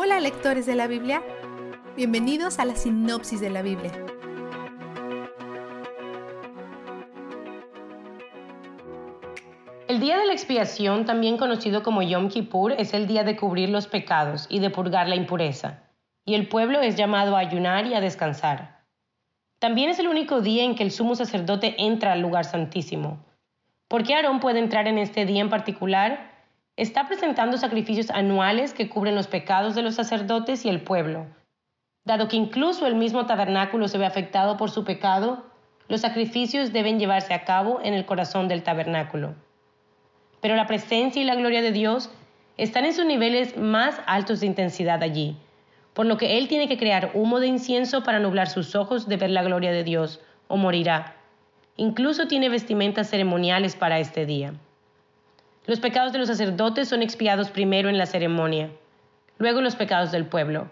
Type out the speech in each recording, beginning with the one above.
Hola lectores de la Biblia, bienvenidos a la sinopsis de la Biblia. El día de la expiación, también conocido como Yom Kippur, es el día de cubrir los pecados y de purgar la impureza, y el pueblo es llamado a ayunar y a descansar. También es el único día en que el sumo sacerdote entra al lugar santísimo. ¿Por qué Aarón puede entrar en este día en particular? Está presentando sacrificios anuales que cubren los pecados de los sacerdotes y el pueblo. Dado que incluso el mismo tabernáculo se ve afectado por su pecado, los sacrificios deben llevarse a cabo en el corazón del tabernáculo pero la presencia y la gloria de Dios están en sus niveles más altos de intensidad allí, por lo que Él tiene que crear humo de incienso para nublar sus ojos de ver la gloria de Dios, o morirá. Incluso tiene vestimentas ceremoniales para este día. Los pecados de los sacerdotes son expiados primero en la ceremonia, luego los pecados del pueblo.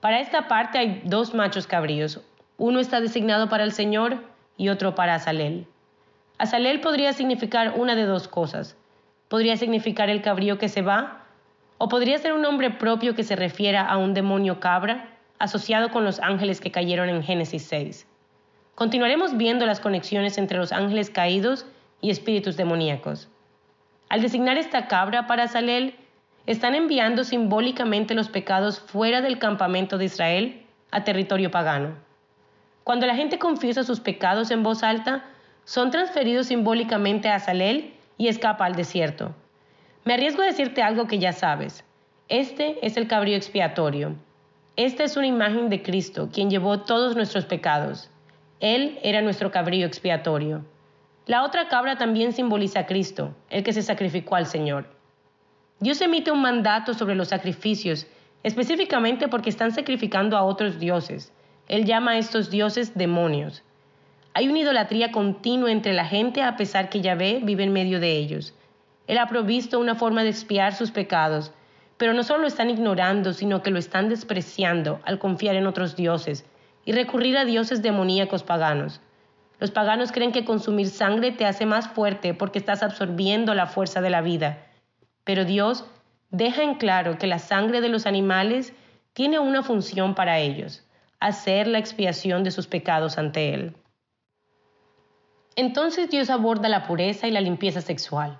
Para esta parte hay dos machos cabríos, uno está designado para el Señor y otro para Azalel. Azalel podría significar una de dos cosas, podría significar el cabrío que se va, o podría ser un nombre propio que se refiera a un demonio cabra asociado con los ángeles que cayeron en Génesis 6. Continuaremos viendo las conexiones entre los ángeles caídos y espíritus demoníacos. Al designar esta cabra para Salel, están enviando simbólicamente los pecados fuera del campamento de Israel a territorio pagano. Cuando la gente confiesa sus pecados en voz alta, son transferidos simbólicamente a Salel y escapa al desierto. Me arriesgo a decirte algo que ya sabes. Este es el cabrío expiatorio. Esta es una imagen de Cristo, quien llevó todos nuestros pecados. Él era nuestro cabrío expiatorio. La otra cabra también simboliza a Cristo, el que se sacrificó al Señor. Dios emite un mandato sobre los sacrificios, específicamente porque están sacrificando a otros dioses. Él llama a estos dioses demonios. Hay una idolatría continua entre la gente a pesar que Yahvé vive en medio de ellos. Él ha provisto una forma de expiar sus pecados, pero no solo lo están ignorando, sino que lo están despreciando al confiar en otros dioses y recurrir a dioses demoníacos paganos. Los paganos creen que consumir sangre te hace más fuerte porque estás absorbiendo la fuerza de la vida. Pero Dios deja en claro que la sangre de los animales tiene una función para ellos, hacer la expiación de sus pecados ante Él. Entonces Dios aborda la pureza y la limpieza sexual.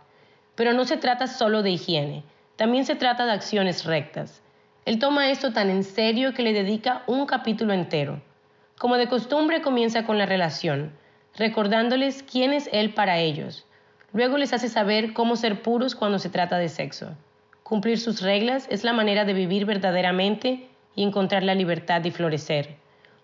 Pero no se trata solo de higiene, también se trata de acciones rectas. Él toma esto tan en serio que le dedica un capítulo entero. Como de costumbre comienza con la relación, recordándoles quién es Él para ellos. Luego les hace saber cómo ser puros cuando se trata de sexo. Cumplir sus reglas es la manera de vivir verdaderamente y encontrar la libertad y florecer.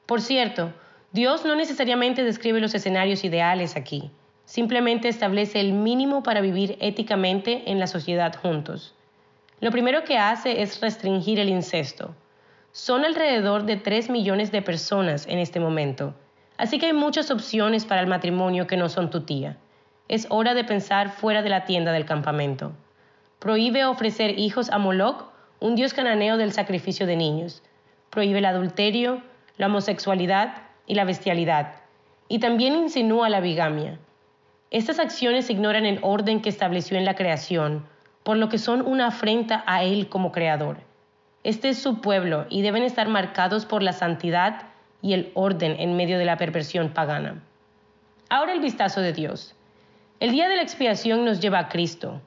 Por cierto, Dios no necesariamente describe los escenarios ideales aquí, simplemente establece el mínimo para vivir éticamente en la sociedad juntos. Lo primero que hace es restringir el incesto. Son alrededor de 3 millones de personas en este momento, así que hay muchas opciones para el matrimonio que no son tu tía. Es hora de pensar fuera de la tienda del campamento. Prohíbe ofrecer hijos a Moloch, un dios cananeo del sacrificio de niños. Prohíbe el adulterio, la homosexualidad, y la bestialidad, y también insinúa la bigamia. Estas acciones ignoran el orden que estableció en la creación, por lo que son una afrenta a Él como creador. Este es su pueblo y deben estar marcados por la santidad y el orden en medio de la perversión pagana. Ahora el vistazo de Dios. El día de la expiación nos lleva a Cristo.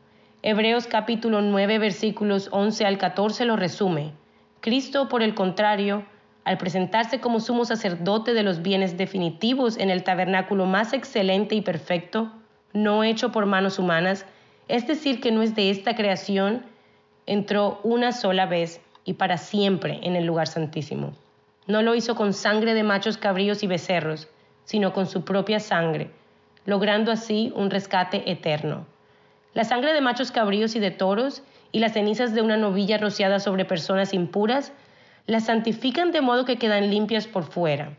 Hebreos capítulo 9 versículos 11 al 14 lo resume. Cristo, por el contrario, al presentarse como sumo sacerdote de los bienes definitivos en el tabernáculo más excelente y perfecto, no hecho por manos humanas, es decir, que no es de esta creación, entró una sola vez y para siempre en el lugar santísimo. No lo hizo con sangre de machos cabríos y becerros, sino con su propia sangre, logrando así un rescate eterno. La sangre de machos cabríos y de toros y las cenizas de una novilla rociada sobre personas impuras las santifican de modo que quedan limpias por fuera.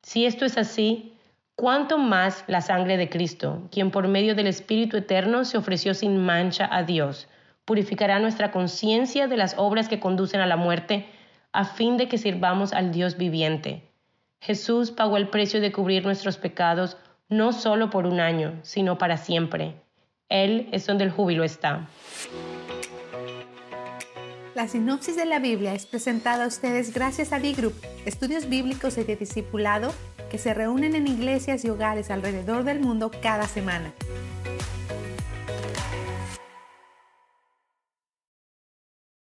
Si esto es así, ¿cuánto más la sangre de Cristo, quien por medio del Espíritu Eterno se ofreció sin mancha a Dios, purificará nuestra conciencia de las obras que conducen a la muerte, a fin de que sirvamos al Dios viviente? Jesús pagó el precio de cubrir nuestros pecados no solo por un año, sino para siempre. Él es donde el júbilo está. La sinopsis de la Biblia es presentada a ustedes gracias a D-Group, estudios bíblicos y de discipulado que se reúnen en iglesias y hogares alrededor del mundo cada semana.